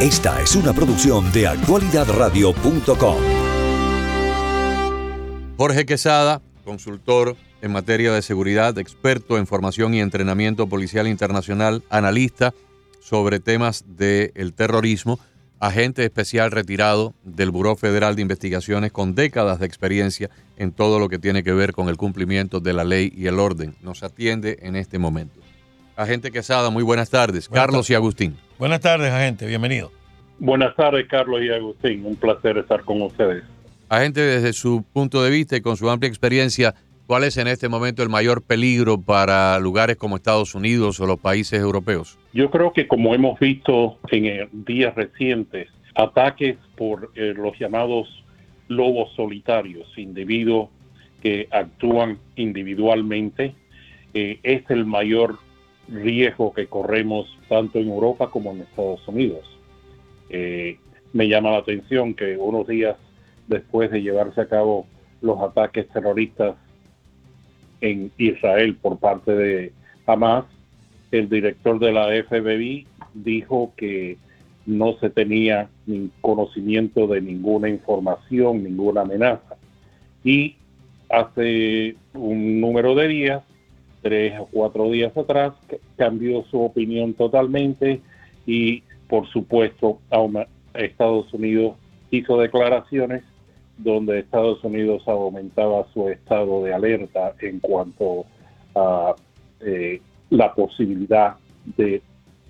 Esta es una producción de actualidadradio.com. Jorge Quesada, consultor en materia de seguridad, experto en formación y entrenamiento policial internacional, analista sobre temas del terrorismo, agente especial retirado del Buró Federal de Investigaciones con décadas de experiencia en todo lo que tiene que ver con el cumplimiento de la ley y el orden. Nos atiende en este momento. Agente Quesada, muy buenas tardes. Carlos y Agustín. Buenas tardes, agente. Bienvenido. Buenas tardes, Carlos y Agustín. Un placer estar con ustedes. Agente, desde su punto de vista y con su amplia experiencia, ¿cuál es en este momento el mayor peligro para lugares como Estados Unidos o los países europeos? Yo creo que como hemos visto en días recientes, ataques por eh, los llamados lobos solitarios, individuos que actúan individualmente, eh, es el mayor riesgo que corremos tanto en Europa como en Estados Unidos. Eh, me llama la atención que unos días después de llevarse a cabo los ataques terroristas en Israel por parte de Hamas, el director de la FBI dijo que no se tenía conocimiento de ninguna información, ninguna amenaza. Y hace un número de días tres o cuatro días atrás, cambió su opinión totalmente y, por supuesto, Estados Unidos hizo declaraciones donde Estados Unidos aumentaba su estado de alerta en cuanto a eh, la posibilidad de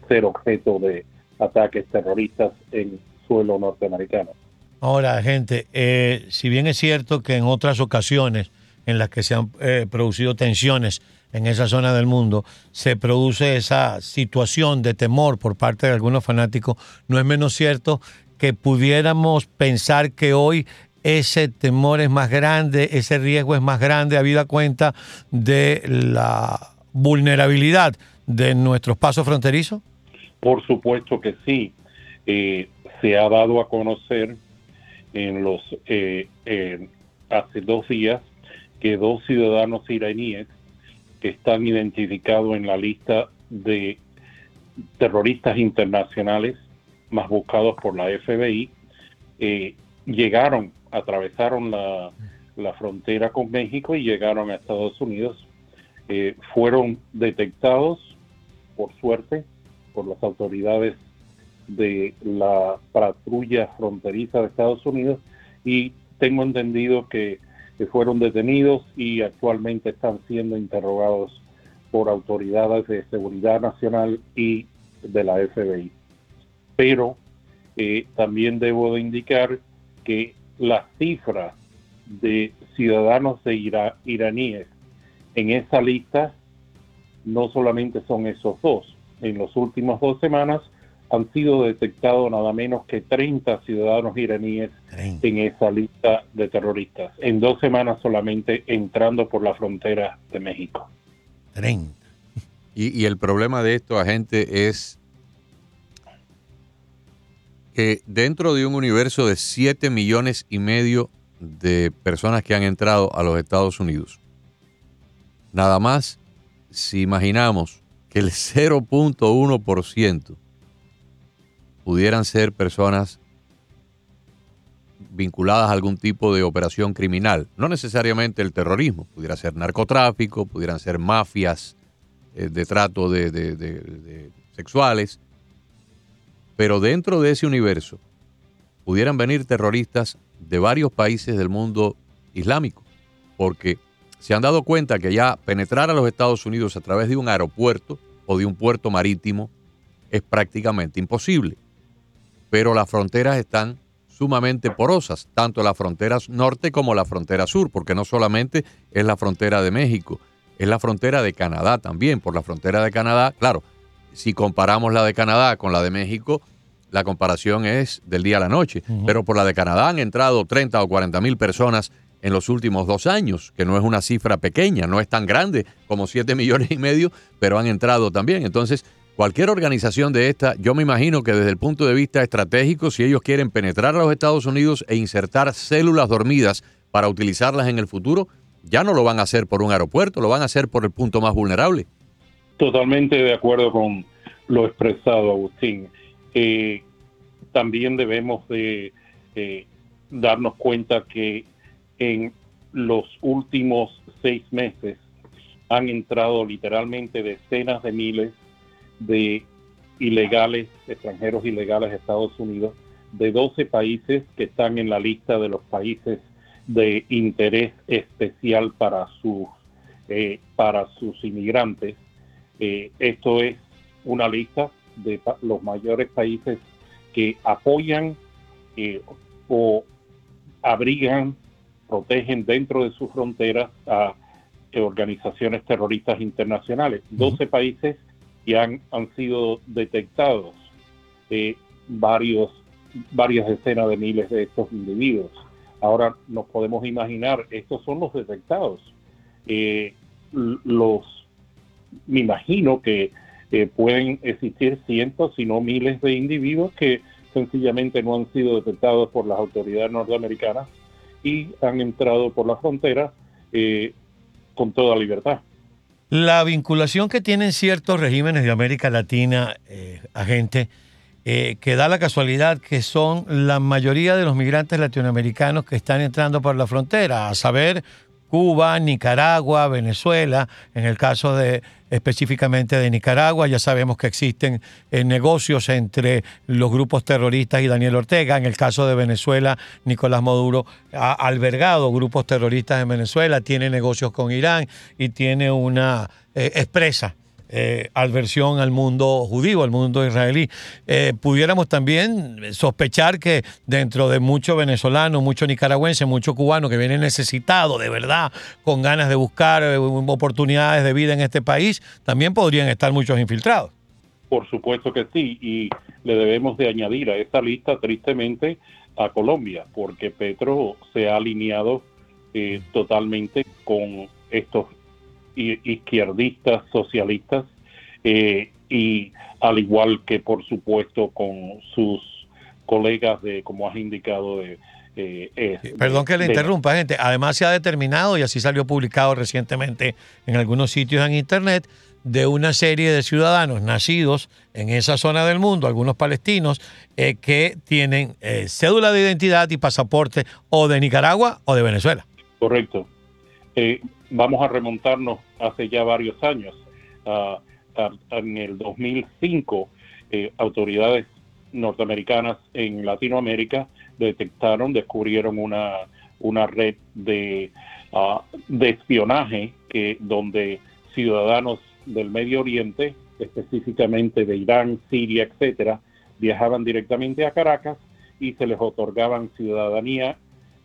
ser objeto de ataques terroristas en suelo norteamericano. Ahora, gente, eh, si bien es cierto que en otras ocasiones en las que se han eh, producido tensiones en esa zona del mundo, se produce esa situación de temor por parte de algunos fanáticos, no es menos cierto que pudiéramos pensar que hoy ese temor es más grande, ese riesgo es más grande, habida cuenta de la vulnerabilidad de nuestros pasos fronterizos? Por supuesto que sí. Eh, se ha dado a conocer en los eh, hace dos días que dos ciudadanos iraníes que están identificados en la lista de terroristas internacionales más buscados por la FBI, eh, llegaron, atravesaron la, frontera con México y llegaron a Estados Unidos. Eh, fueron detectados, por suerte, por las autoridades de la patrulla fronteriza de Estados Unidos y tengo entendido que que fueron detenidos y actualmente están siendo interrogados por autoridades de seguridad nacional y de la FBI. Pero eh, también debo de indicar que la cifra de ciudadanos de iraníes en esa lista no solamente son esos dos. En las últimas dos semanas han sido detectados nada menos que 30 ciudadanos iraníes en esa lista de terroristas, en dos semanas solamente entrando por la frontera de México. 30. Y, y el problema de esto, agente, es que dentro de un universo de 7 millones y medio de personas que han entrado a los Estados Unidos, nada más si imaginamos que el 0.1% pudieran ser personas vinculadas a algún tipo de operación criminal. No necesariamente el terrorismo, pudiera ser narcotráfico, pudieran ser mafias eh, de trato de, sexuales, pero dentro de ese universo pudieran venir terroristas de varios países del mundo islámico, porque se han dado cuenta que ya penetrar a los Estados Unidos a través de un aeropuerto o de un puerto marítimo es prácticamente imposible pero las fronteras están sumamente porosas, tanto la frontera norte como la frontera sur, porque no solamente es la frontera de México, es la frontera de Canadá también. Por la frontera de Canadá, claro, si comparamos la de Canadá con la de México, la comparación es del día a la noche, pero por la de Canadá han entrado 30 o 40 mil personas en los últimos dos años, que no es una cifra pequeña, no es tan grande como 7 millones y medio, pero han entrado también. Entonces, Cualquier organización de esta, yo me imagino que desde el punto de vista estratégico, si ellos quieren penetrar a los Estados Unidos e insertar células dormidas para utilizarlas en el futuro, ya no lo van a hacer por un aeropuerto, lo van a hacer por el punto más vulnerable. Totalmente de acuerdo con lo expresado, Agustín. Eh, también debemos de eh, darnos cuenta que en los últimos seis meses han entrado literalmente decenas de miles de ilegales, extranjeros ilegales a Estados Unidos, de 12 países que están en la lista de los países de interés especial para sus, eh, para sus inmigrantes. Eh, esto es una lista de los mayores países que apoyan eh, o abrigan, protegen dentro de sus fronteras a organizaciones terroristas internacionales. 12 países ya han, han sido detectados varios, varias decenas de miles de estos individuos. Ahora nos podemos imaginar, estos son los detectados. Eh, los, me imagino que eh, pueden existir cientos, si no miles de individuos que sencillamente no han sido detectados por las autoridades norteamericanas y han entrado por la frontera eh, con toda libertad. La vinculación que tienen ciertos regímenes de América Latina, agente, eh, que da la casualidad que son la mayoría de los migrantes latinoamericanos que están entrando por la frontera, a saber, Cuba, Nicaragua, Venezuela, en el caso de específicamente de Nicaragua, ya sabemos que existen eh, negocios entre los grupos terroristas y Daniel Ortega, en el caso de Venezuela, Nicolás Maduro ha albergado grupos terroristas en Venezuela, tiene negocios con Irán y tiene una eh, expresa eh, adversión al mundo judío, al mundo israelí. Eh, pudiéramos también sospechar que dentro de mucho venezolano, mucho nicaragüense, mucho cubano que viene necesitado de verdad, con ganas de buscar eh, oportunidades de vida en este país, también podrían estar muchos infiltrados. Por supuesto que sí, y le debemos de añadir a esta lista tristemente a Colombia, porque Petro se ha alineado totalmente con estos izquierdistas, socialistas, eh, y al igual que por supuesto con sus colegas de, como has indicado, de... Eh, Perdón que le interrumpa, gente. Además se ha determinado, y así salió publicado recientemente en algunos sitios en Internet, de una serie de ciudadanos nacidos en esa zona del mundo, algunos palestinos, eh, que tienen cédula de identidad y pasaporte o de Nicaragua o de Venezuela. Correcto. Vamos a remontarnos hace ya varios años. en el 2005, eh, autoridades norteamericanas en Latinoamérica detectaron, descubrieron una, una red de, ah, de espionaje que, donde ciudadanos del Medio Oriente, específicamente de Irán, Siria, etcétera, viajaban directamente a Caracas y se les otorgaban ciudadanía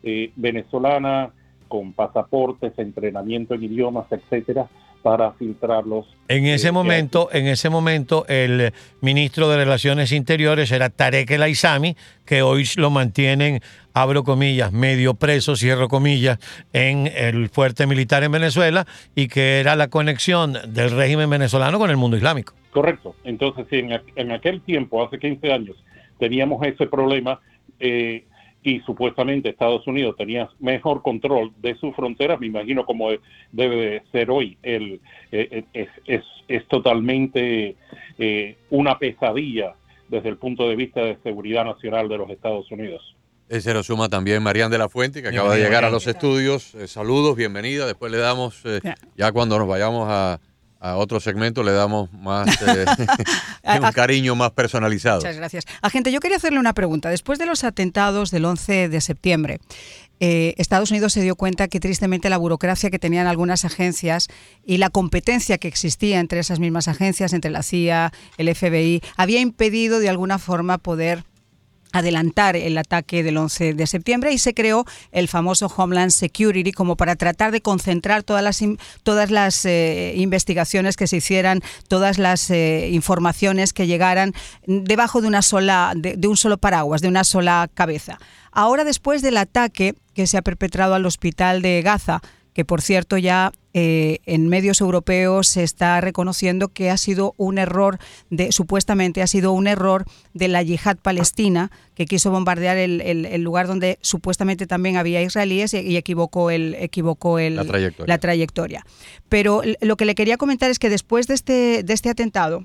eh, venezolana, con pasaportes, entrenamiento en idiomas, etcétera, para filtrarlos. En ese eh, momento, en ese momento, el ministro de Relaciones Interiores era Tarek El Aizami, que hoy lo mantienen, abro comillas, medio preso, cierro comillas, en el fuerte militar en Venezuela y que era la conexión del régimen venezolano con el mundo islámico. Correcto. Entonces, en, en aquel tiempo, hace 15 años, teníamos ese problema. Eh, y supuestamente Estados Unidos tenía mejor control de sus fronteras, me imagino como debe de ser hoy. El, eh, eh, es, es, totalmente eh, una pesadilla desde el punto de vista de seguridad nacional de los Estados Unidos. Se lo suma también Marian de la Fuente, que acaba de llegar a los estudios. saludos, bienvenida. Después le damos, ya cuando nos vayamos a, a otro segmento le damos más eh, un cariño más personalizado. Muchas gracias. Agente, yo quería hacerle una pregunta. Después de los atentados del 11 de septiembre, eh, Estados Unidos se dio cuenta que tristemente la burocracia que tenían algunas agencias y la competencia que existía entre esas mismas agencias, entre la CIA, el FBI, había impedido de alguna forma poder adelantar el ataque del 11 de septiembre y se creó el famoso Homeland Security como para tratar de concentrar todas las, todas las eh, investigaciones que se hicieran, todas las eh, informaciones que llegaran debajo de una sola de un solo paraguas, de una sola cabeza. Ahora después del ataque que se ha perpetrado al hospital de Gaza, que por cierto ya eh, en medios europeos se está reconociendo que ha sido un error, de, supuestamente ha sido un error de la yihad palestina que quiso bombardear el, lugar donde supuestamente también había israelíes y, equivocó, el, equivocó el, la, trayectoria. Pero lo que le quería comentar es que después de este, de este atentado,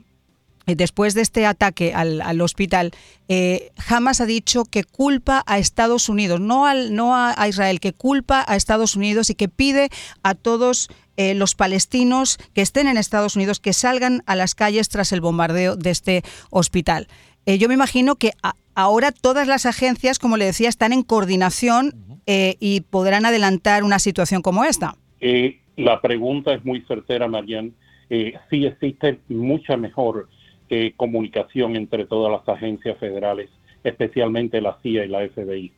después de este ataque al, hospital, eh, Hamas ha dicho que culpa a Estados Unidos, no, al, no a, Israel, que culpa a Estados Unidos y que pide a todos eh, los palestinos que estén en Estados Unidos que salgan a las calles tras el bombardeo de este hospital. yo me imagino que ahora todas las agencias, como le decía, están en coordinación y podrán adelantar una situación como esta. la pregunta es muy certera, Marian. sí existe mucha mejor eh, comunicación entre todas las agencias federales, especialmente la CIA y la FBI.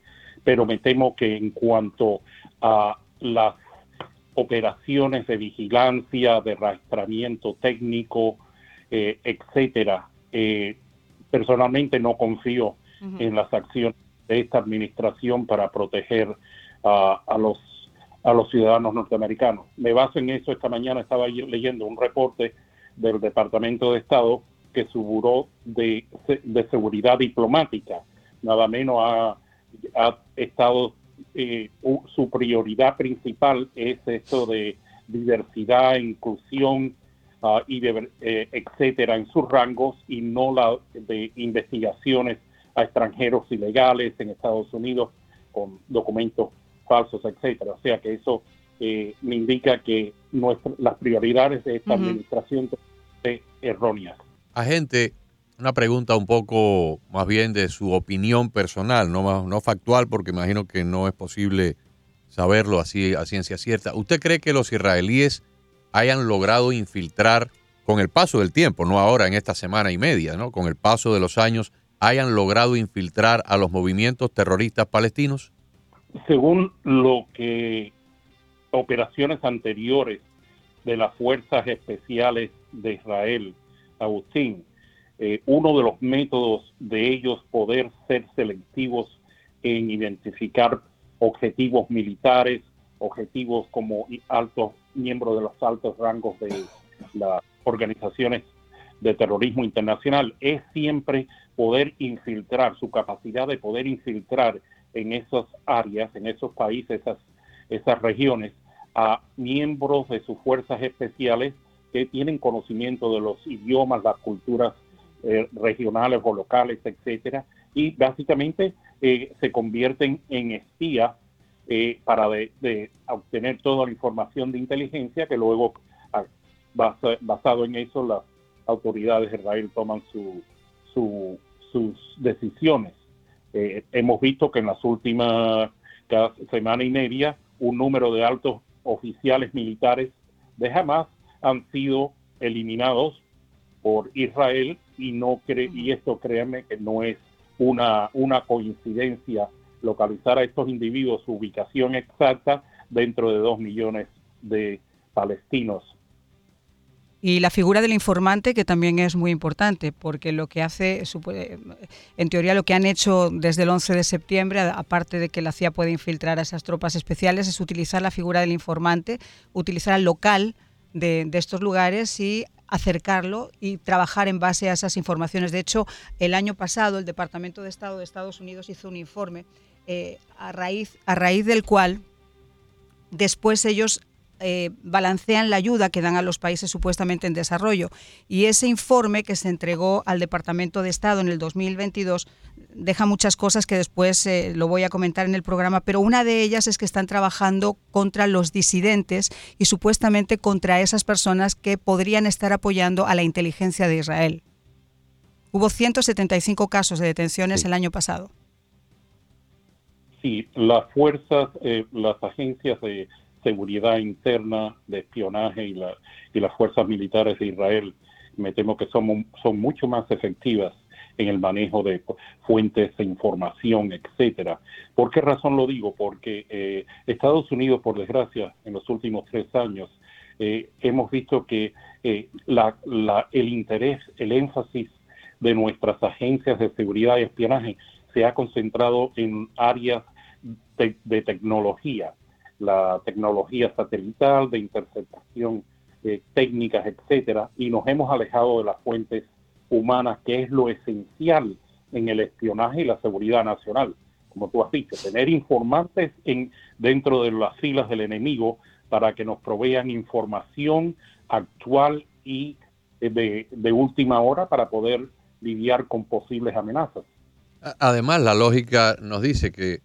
Pero me temo que en cuanto a las operaciones de vigilancia, de arrastramiento técnico, eh, etcétera, eh, personalmente no confío en las acciones de esta administración para proteger a los a los ciudadanos norteamericanos. Me baso en eso. Esta mañana estaba leyendo un reporte del Departamento de Estado que su buró de, seguridad diplomática nada menos ha, estado, eh, su prioridad principal es esto de diversidad, inclusión uh, y eh, etcétera en sus rangos y no la de investigaciones a extranjeros ilegales en Estados Unidos con documentos falsos, etcétera. O sea que eso eh, me indica que las prioridades de esta administración son erróneas. Agente, una pregunta un poco más bien de su opinión personal, no, no factual, porque imagino que no es posible saberlo así a ciencia cierta. ¿Usted cree que los israelíes hayan logrado infiltrar con el paso del tiempo, no ahora en esta semana y media, ¿no? Con el paso de los años, hayan logrado infiltrar a los movimientos terroristas palestinos? Según lo que operaciones anteriores de las fuerzas especiales de Israel Agustín, eh, uno de los métodos de ellos poder ser selectivos en identificar objetivos militares, objetivos como altos miembros de los altos rangos de las organizaciones de terrorismo internacional, es siempre poder infiltrar, su capacidad de poder infiltrar en esas áreas, en esos países, esas, esas regiones, a miembros de sus fuerzas especiales que tienen conocimiento de los idiomas, las culturas eh, regionales o locales, etcétera, y básicamente eh, se convierten en espías eh, para de, obtener toda la información de inteligencia que luego, ah, basado en eso, las autoridades de Israel toman su, sus decisiones. hemos visto que en las últimas semana y media un número de altos oficiales militares de Hamas han sido eliminados por Israel y no cre y esto créanme que no es una, una coincidencia localizar a estos individuos su ubicación exacta dentro de dos millones de palestinos. Y la figura del informante, que también es muy importante, porque lo que hace, en teoría lo que han hecho desde el 11 de septiembre, aparte de que la CIA puede infiltrar a esas tropas especiales, es utilizar la figura del informante, utilizar al local de, estos lugares y acercarlo y trabajar en base a esas informaciones. De hecho, el año pasado el Departamento de Estado de Estados Unidos hizo un informe eh, a, raíz, a raíz del cual después ellos eh, balancean la ayuda que dan a los países supuestamente en desarrollo. Y ese informe que se entregó al Departamento de Estado en el 2022 deja muchas cosas que después eh, lo voy a comentar en el programa, pero una de ellas es que están trabajando contra los disidentes y supuestamente contra esas personas que podrían estar apoyando a la inteligencia de Israel. Hubo 175 casos de detenciones el año pasado. Sí, las fuerzas, eh, las agencias de seguridad interna, de espionaje y, la, y las fuerzas militares de Israel, me temo que son, son mucho más efectivas en el manejo de fuentes de información, etcétera. ¿Por qué razón lo digo? Porque eh, Estados Unidos, por desgracia, en los últimos tres años, eh, hemos visto que eh, la, el interés, el énfasis de nuestras agencias de seguridad y espionaje se ha concentrado en áreas de tecnología, la tecnología satelital, de interceptación eh, técnicas, etcétera, y nos hemos alejado de las fuentes humanas, que es lo esencial en el espionaje y la seguridad nacional. Como tú has dicho, tener informantes en, dentro de las filas del enemigo para que nos provean información actual y de, de última hora para poder lidiar con posibles amenazas. Además, la lógica nos dice que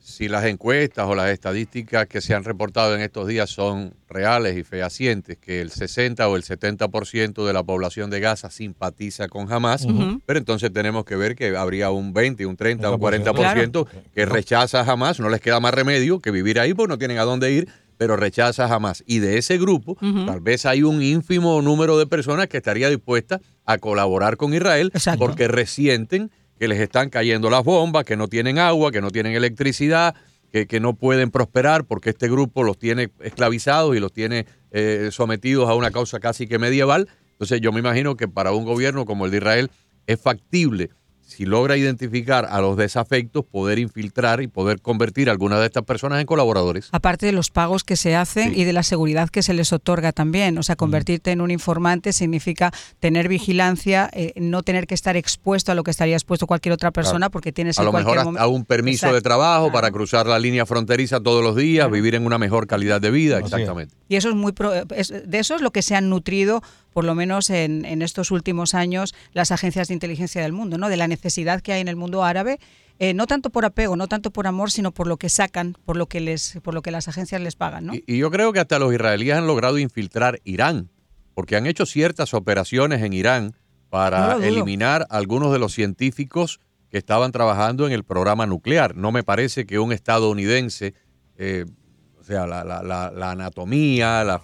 si las encuestas o las estadísticas que se han reportado en estos días son reales y fehacientes, que el 60 o el 70% de la población de Gaza simpatiza con Hamas, pero entonces tenemos que ver que habría un 20, un 30, un 40% que rechaza a Hamas, no les queda más remedio que vivir ahí porque no tienen a dónde ir, pero rechaza a Hamas. Y de ese grupo, tal vez hay un ínfimo número de personas que estaría dispuesta a colaborar con Israel porque resienten que les están cayendo las bombas, que no tienen agua, que no tienen electricidad, que, que no pueden prosperar porque este grupo los tiene esclavizados y los tiene eh, sometidos a una causa casi que medieval. Entonces yo me imagino que para un gobierno como el de Israel es factible si logra identificar a los desafectos, poder infiltrar y poder convertir a algunas de estas personas en colaboradores. Aparte de los pagos que se hacen y de la seguridad que se les otorga también. O sea, convertirte en un informante significa tener vigilancia, eh, no tener que estar expuesto a lo que estaría expuesto cualquier otra persona porque tienes a lo mejor hasta un permiso de trabajo para cruzar la línea fronteriza todos los días, vivir en una mejor calidad de vida, exactamente. Y eso es muy de eso es lo que se han nutrido por lo menos en, estos últimos años, las agencias de inteligencia del mundo, ¿no? De la necesidad que hay en el mundo árabe, eh, no tanto por apego, no tanto por amor, sino por lo que sacan, por lo que les, por lo que las agencias les pagan, ¿no? Y, yo creo que hasta los israelíes han logrado infiltrar Irán, porque han hecho ciertas operaciones en Irán para eliminar a algunos de los científicos que estaban trabajando en el programa nuclear. No me parece que un estadounidense eh, sea, la, la, la, anatomía, la,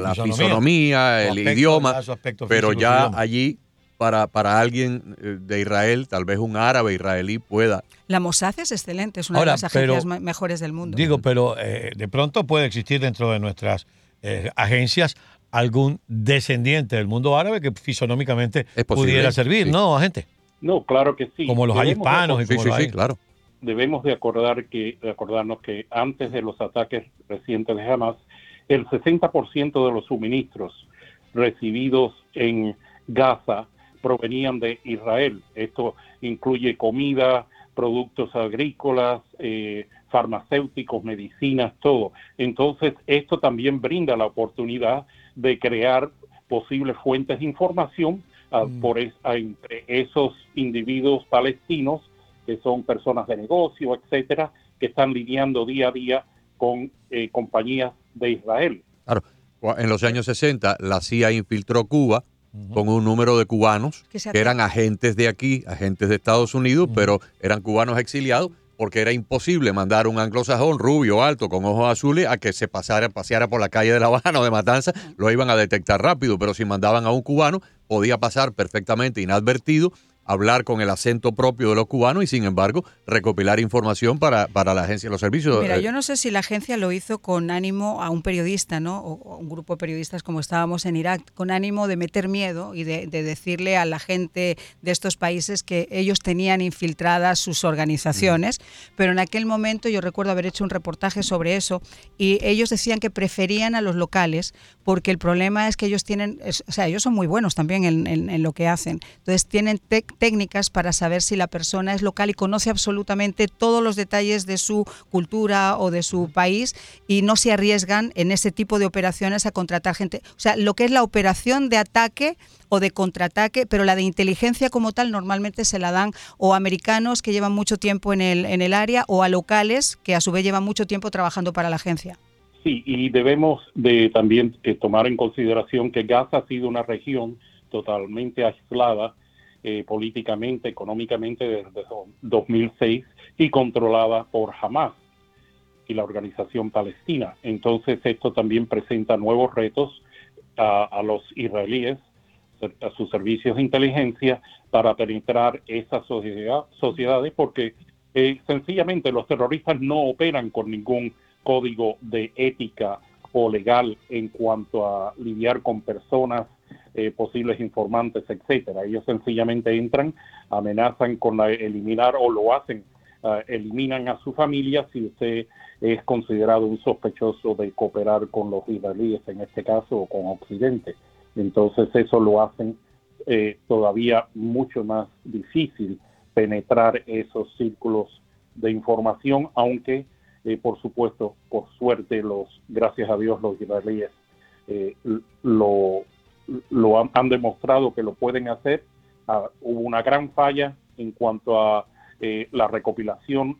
la, fisonomía, el idioma, pero ya allí para, para alguien eh, de Israel, tal vez un árabe israelí pueda. La Mossad es excelente, es una de las agencias mejores del mundo. Digo, pero eh, de pronto puede existir dentro de nuestras eh, agencias algún descendiente del mundo árabe que fisonómicamente pudiera servir, ¿no, agente? No, claro que sí. Como los hay hispanos y como sí, sí, claro debemos de acordar que acordarnos que antes de los ataques recientes de Hamas, el 60% de los suministros recibidos en Gaza provenían de Israel. Esto incluye comida, productos agrícolas, eh, farmacéuticos, medicinas, todo. Entonces, esto también brinda la oportunidad de crear posibles fuentes de información ah, mm. por entre esos individuos palestinos que son personas de negocio, etcétera, que están lidiando día a día con eh, compañías de Israel. Claro, en los años 60 la CIA infiltró Cuba con un número de cubanos que eran agentes de aquí, agentes de Estados Unidos, pero eran cubanos exiliados porque era imposible mandar un anglosajón rubio, alto, con ojos azules, a que se pasara, paseara por la calle de La Habana o de Matanza, lo iban a detectar rápido, pero si mandaban a un cubano, podía pasar perfectamente inadvertido hablar con el acento propio de los cubanos y sin embargo recopilar información para, para la agencia de los servicios. Mira, eh, yo no sé si la agencia lo hizo con ánimo a un periodista, ¿no? O, un grupo de periodistas como estábamos en Irak, con ánimo de meter miedo y de, decirle a la gente de estos países que ellos tenían infiltradas sus organizaciones, pero en aquel momento yo recuerdo haber hecho un reportaje sobre eso y ellos decían que preferían a los locales porque el problema es que ellos tienen, o sea, ellos son muy buenos también en, en lo que hacen, entonces tienen tech técnicas para saber si la persona es local y conoce absolutamente todos los detalles de su cultura o de su país y no se arriesgan en ese tipo de operaciones a contratar gente. O sea, lo que es la operación de ataque o de contraataque, pero la de inteligencia como tal normalmente se la dan o americanos que llevan mucho tiempo en el, en el área o a locales que a su vez llevan mucho tiempo trabajando para la agencia. Sí, y debemos de también eh, tomar en consideración que Gaza ha sido una región totalmente aislada eh, políticamente, económicamente desde 2006 y controlada por Hamas y la organización palestina. Entonces esto también presenta nuevos retos a, los israelíes, a sus servicios de inteligencia para penetrar esas sociedades porque eh, sencillamente los terroristas no operan con ningún código de ética o legal en cuanto a lidiar con personas eh, posibles informantes, etcétera. Ellos sencillamente entran, amenazan con eliminar o lo hacen, ah, eliminan a su familia si usted es considerado un sospechoso de cooperar con los israelíes, en este caso, o con Occidente. Entonces eso lo hacen eh, todavía mucho más difícil penetrar esos círculos de información, aunque eh, por supuesto, por suerte, los gracias a Dios los israelíes lo lo han, demostrado que lo pueden hacer. Ah, hubo una gran falla en cuanto a eh, la recopilación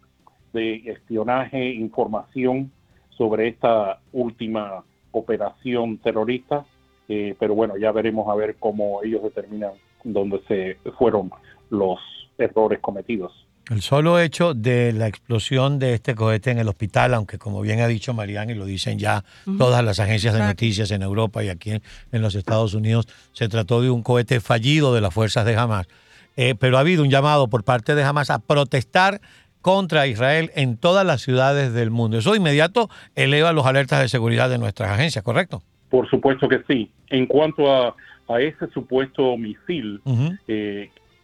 de espionaje, información sobre esta última operación terrorista, eh, pero bueno, ya veremos a ver cómo ellos determinan dónde se fueron los errores cometidos. El solo hecho de la explosión de este cohete en el hospital, aunque como bien ha dicho Mariana y lo dicen ya todas las agencias de noticias en Europa y aquí en, los Estados Unidos, se trató de un cohete fallido de las fuerzas de Hamas. Eh, pero ha habido un llamado por parte de Hamas a protestar contra Israel en todas las ciudades del mundo. Eso de inmediato eleva los alertas de seguridad de nuestras agencias, ¿correcto? Por supuesto que sí. En cuanto a, ese supuesto misil,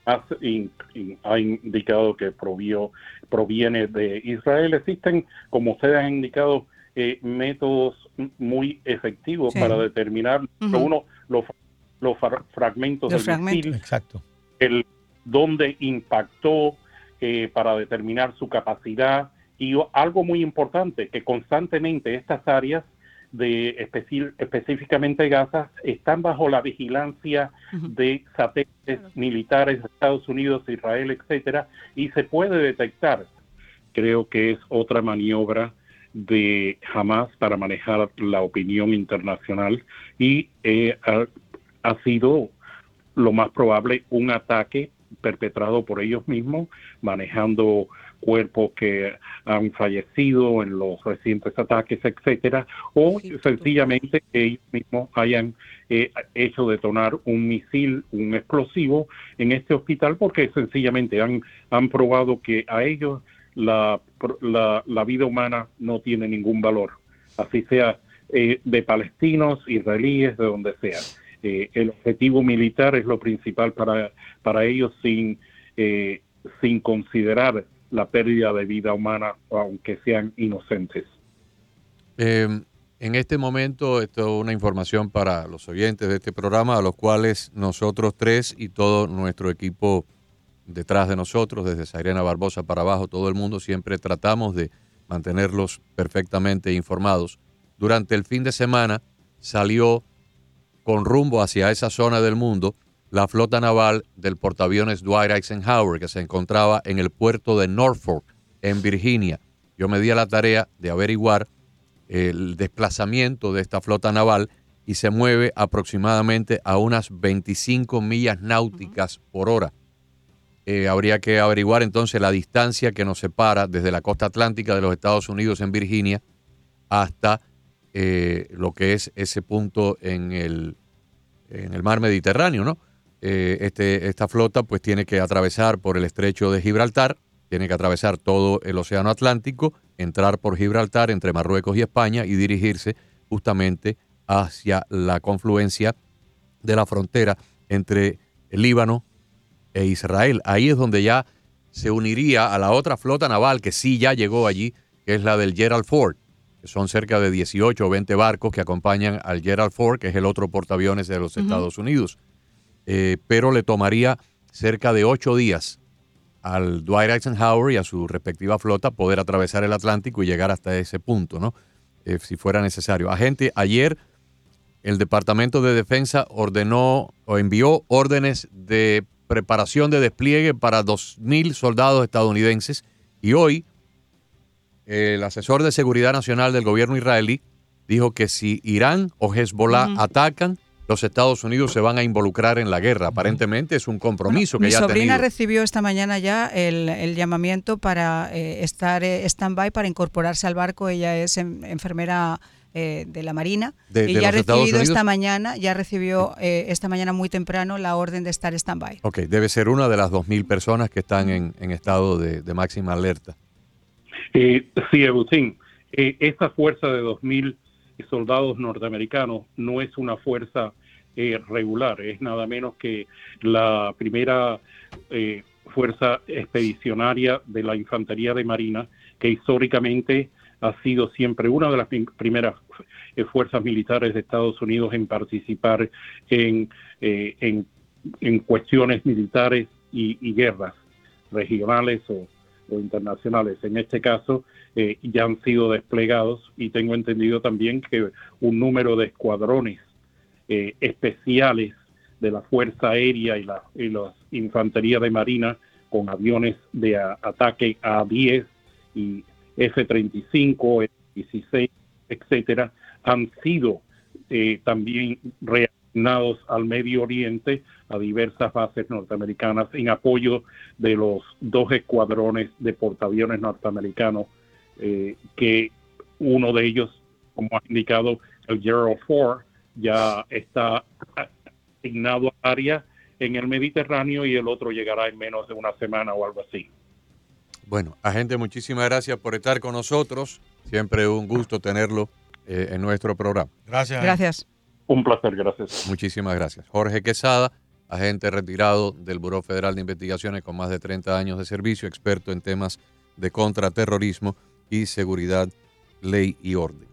ha, indicado que proviene de Israel. Existen, como ustedes han indicado, eh, métodos muy efectivos para determinar, uno, los, los fragmentos del misil, Exacto. el dónde impactó eh, para determinar su capacidad. Y algo muy importante, que constantemente estas áreas de específicamente Gaza están bajo la vigilancia de satélites militares de Estados Unidos, Israel, etcétera, y se puede detectar. Creo que es otra maniobra de Hamas para manejar la opinión internacional y eh, ha sido lo más probable un ataque perpetrado por ellos mismos, manejando cuerpos que han fallecido en los recientes ataques, etcétera, o sencillamente ellos mismos hayan eh, hecho detonar un misil, un explosivo en este hospital porque sencillamente han, han probado que a ellos la, la, vida humana no tiene ningún valor, así sea eh, de palestinos, israelíes, de donde sea. Eh, el objetivo militar es lo principal para, para ellos sin, sin considerar la pérdida de vida humana, aunque sean inocentes. Em, en este momento, esto es una información para los oyentes de este programa, a los cuales nosotros tres y todo nuestro equipo detrás de nosotros, desde Sairena Barbosa para abajo, todo el mundo, siempre tratamos de mantenerlos perfectamente informados. Durante el fin de semana salió con rumbo hacia esa zona del mundo la flota naval del portaaviones Dwight Eisenhower, que se encontraba en el puerto de Norfolk, en Virginia. Yo me di a la tarea de averiguar el desplazamiento de esta flota naval y se mueve aproximadamente a unas 25 millas náuticas por hora. Eh, habría que averiguar entonces la distancia que nos separa desde la costa atlántica de los Estados Unidos en Virginia hasta eh, lo que es ese punto en el, en el mar Mediterráneo, ¿no? Eh, este, esta flota pues tiene que atravesar por el estrecho de Gibraltar, tiene que atravesar todo el Océano Atlántico, entrar por Gibraltar entre Marruecos y España y dirigirse justamente hacia la confluencia de la frontera entre el Líbano e Israel. Ahí es donde ya se uniría a la otra flota naval que sí ya llegó allí, que es la del Gerald Ford, que son cerca de 18 o 20 barcos que acompañan al Gerald Ford, que es el otro portaaviones de los Estados Unidos. Eh, pero le tomaría cerca de ocho días al Dwight Eisenhower y a su respectiva flota poder atravesar el Atlántico y llegar hasta ese punto, ¿no? Eh, si fuera necesario. Agente, ayer el Departamento de Defensa ordenó o envió órdenes de preparación de despliegue para 2.000 soldados estadounidenses y hoy el asesor de seguridad nacional del gobierno israelí dijo que si Irán o Hezbollah atacan, los Estados Unidos se van a involucrar en la guerra. Aparentemente es un compromiso que ya Mi sobrina recibió esta mañana ya el, llamamiento para eh, estar eh, stand-by, para incorporarse al barco. Ella es enfermera eh, de la Marina y ya ha recibido esta mañana, ya recibió esta mañana muy temprano la orden de estar stand-by. Ok, debe ser una de las 2.000 personas que están en, estado de, máxima alerta. sí, Agustín, esa fuerza de 2.000 soldados norteamericanos no es una fuerza eh, regular, es nada menos que la primera eh, fuerza expedicionaria de la Infantería de Marina, que históricamente ha sido siempre una de las primeras eh, fuerzas militares de Estados Unidos en participar en, en, cuestiones militares y, guerras regionales o, o, internacionales. En este caso, ya han sido desplegados y tengo entendido también que un número de escuadrones eh, especiales de la Fuerza Aérea y la, y Infantería de Marina con aviones de ataque A-10 y F-35, F-16, etcétera, han sido eh, también reasignados al Medio Oriente a diversas bases norteamericanas en apoyo de los dos escuadrones de portaaviones norteamericanos eh, que uno de ellos, como ha indicado el Gerald Ford, ya está asignado a área en el Mediterráneo y el otro llegará en menos de una semana o algo así. Bueno, agente, muchísimas gracias por estar con nosotros. Siempre un gusto tenerlo eh, en nuestro programa. Gracias. Gracias. Un placer, gracias. Muchísimas gracias. Jorge Quesada, agente retirado del Buró Federal de Investigaciones con más de 30 años de servicio, experto en temas de contraterrorismo y seguridad, ley y orden.